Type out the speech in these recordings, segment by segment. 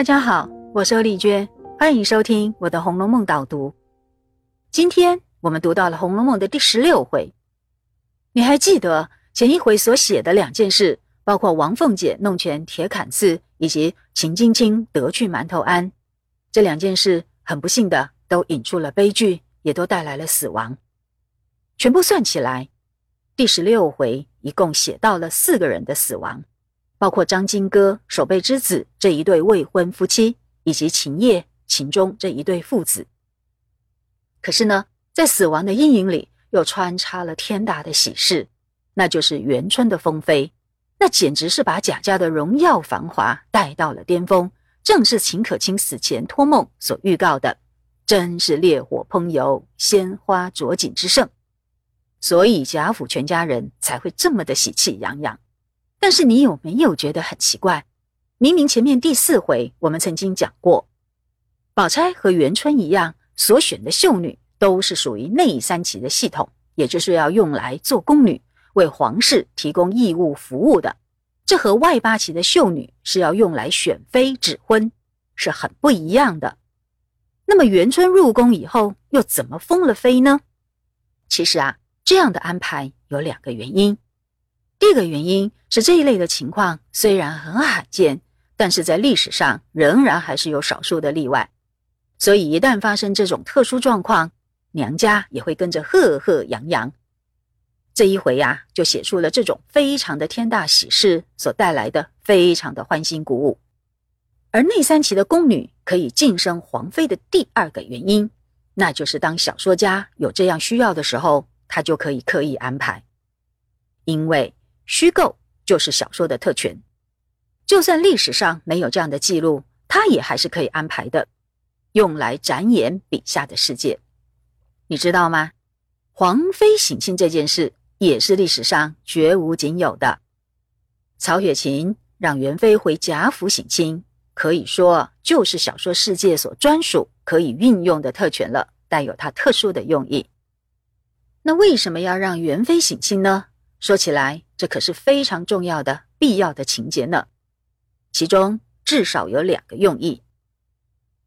大家好，我是丽娟，欢迎收听我的《红楼梦》导读。今天我们读到了《红楼梦》的第十六回，你还记得前一回所写的两件事，包括王凤姐弄权铁槛寺，以及秦晶晶得去馒头庵这两件事，很不幸的都引出了悲剧，也都带来了死亡。全部算起来，第十六回一共写到了四个人的死亡。包括张金戈、守备之子这一对未婚夫妻，以及秦叶、秦钟这一对父子。可是呢，在死亡的阴影里，又穿插了天大的喜事，那就是元春的封妃。那简直是把贾家的荣耀繁华带到了巅峰，正是秦可卿死前托梦所预告的，真是烈火烹油、鲜花着锦之盛。所以贾府全家人才会这么的喜气洋洋。但是你有没有觉得很奇怪？明明前面第四回我们曾经讲过，宝钗和元春一样，所选的秀女都是属于内三旗的系统，也就是要用来做宫女，为皇室提供义务服务的。这和外八旗的秀女是要用来选妃指婚，是很不一样的。那么元春入宫以后，又怎么封了妃呢？其实啊，这样的安排有两个原因。第一个原因是这一类的情况虽然很罕见，但是在历史上仍然还是有少数的例外。所以一旦发生这种特殊状况，娘家也会跟着赫赫扬扬。这一回呀，就写出了这种非常的天大喜事所带来的非常的欢欣鼓舞。而内三旗的宫女可以晋升皇妃的第二个原因，那就是当小说家有这样需要的时候，他就可以刻意安排，因为。虚构就是小说的特权，就算历史上没有这样的记录，他也还是可以安排的，用来展演笔下的世界。你知道吗？皇妃省亲这件事也是历史上绝无仅有的。曹雪芹让元妃回贾府省亲，可以说就是小说世界所专属可以运用的特权了，带有它特殊的用意。那为什么要让元妃省亲呢？说起来，这可是非常重要的、必要的情节呢。其中至少有两个用意。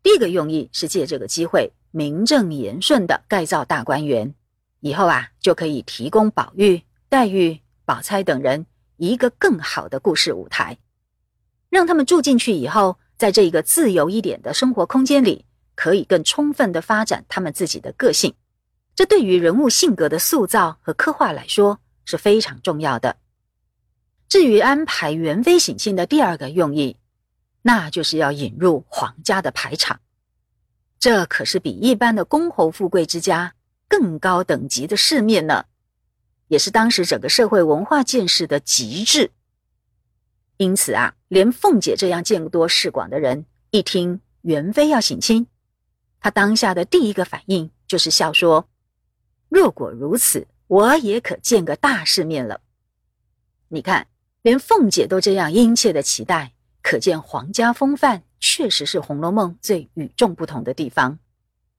第一个用意是借这个机会名正言顺的改造大观园，以后啊就可以提供宝玉、黛玉、宝钗等人一个更好的故事舞台，让他们住进去以后，在这一个自由一点的生活空间里，可以更充分的发展他们自己的个性。这对于人物性格的塑造和刻画来说。是非常重要的。至于安排元妃省亲的第二个用意，那就是要引入皇家的排场。这可是比一般的公侯富贵之家更高等级的世面呢，也是当时整个社会文化见识的极致。因此啊，连凤姐这样见多识广的人，一听元妃要省亲，她当下的第一个反应就是笑说：“若果如此。”我也可见个大世面了。你看，连凤姐都这样殷切的期待，可见皇家风范确实是《红楼梦》最与众不同的地方。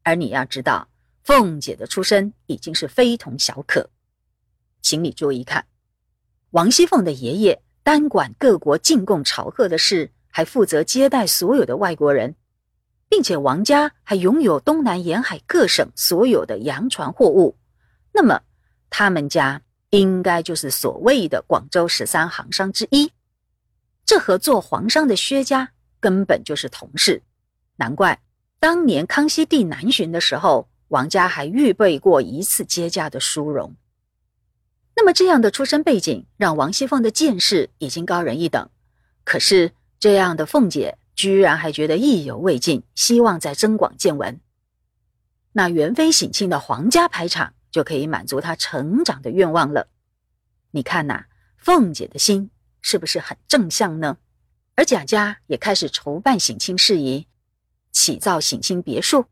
而你要知道，凤姐的出身已经是非同小可。请你注意看，王熙凤的爷爷单管各国进贡朝贺的事，还负责接待所有的外国人，并且王家还拥有东南沿海各省所有的洋船货物。那么，他们家应该就是所谓的广州十三行商之一，这和做皇商的薛家根本就是同事。难怪当年康熙帝南巡的时候，王家还预备过一次接驾的殊荣。那么这样的出身背景，让王熙凤的见识已经高人一等。可是这样的凤姐居然还觉得意犹未尽，希望再增广见闻。那元妃省亲的皇家排场。就可以满足他成长的愿望了。你看呐，凤姐的心是不是很正向呢？而贾家也开始筹办省亲事宜，起造省亲别墅，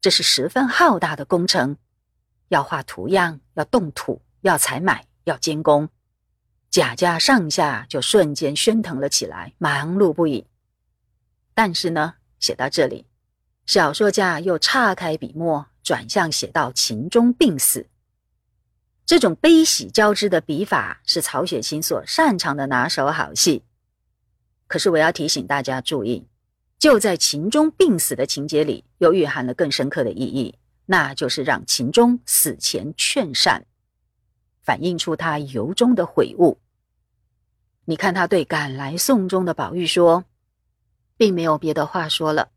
这是十分浩大的工程，要画图样，要动土，要采买，要监工。贾家上下就瞬间喧腾了起来，忙碌不已。但是呢，写到这里，小说家又岔开笔墨。转向写到秦钟病死，这种悲喜交织的笔法是曹雪芹所擅长的拿手好戏。可是我要提醒大家注意，就在秦钟病死的情节里，又蕴含了更深刻的意义，那就是让秦钟死前劝善，反映出他由衷的悔悟。你看他对赶来送终的宝玉说，并没有别的话说了。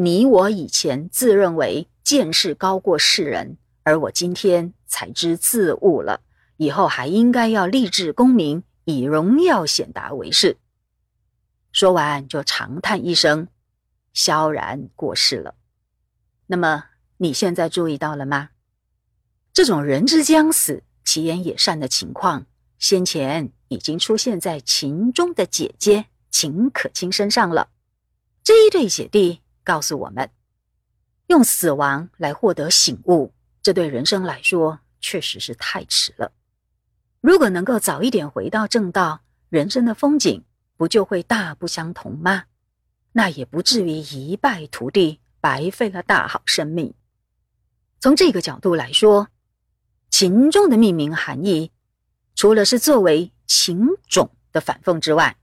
你我以前自认为见识高过世人，而我今天才知自悟了，以后还应该要立志功名，以荣耀显达为是。说完就长叹一声。萧然过世了。那么你现在注意到了吗？这种人之将死，其言也善的情况，先前已经出现在秦钟的姐姐秦可卿身上了。这一对姐弟告诉我们，用死亡来获得醒悟，这对人生来说确实是太迟了。如果能够早一点回到正道，人生的风景不就会大不相同吗？那也不至于一败涂地，白费了大好生命。从这个角度来说，秦钟的命名含义，除了是作为秦种的反讽之外，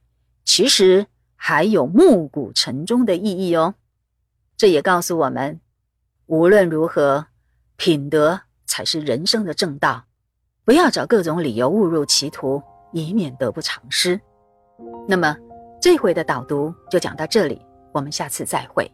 其实还有暮鼓晨钟的意义哦。这也告诉我们，无论如何，品德才是人生的正道，不要找各种理由误入歧途，以免得不偿失。那么。这回的导读就讲到这里，我们下次再会。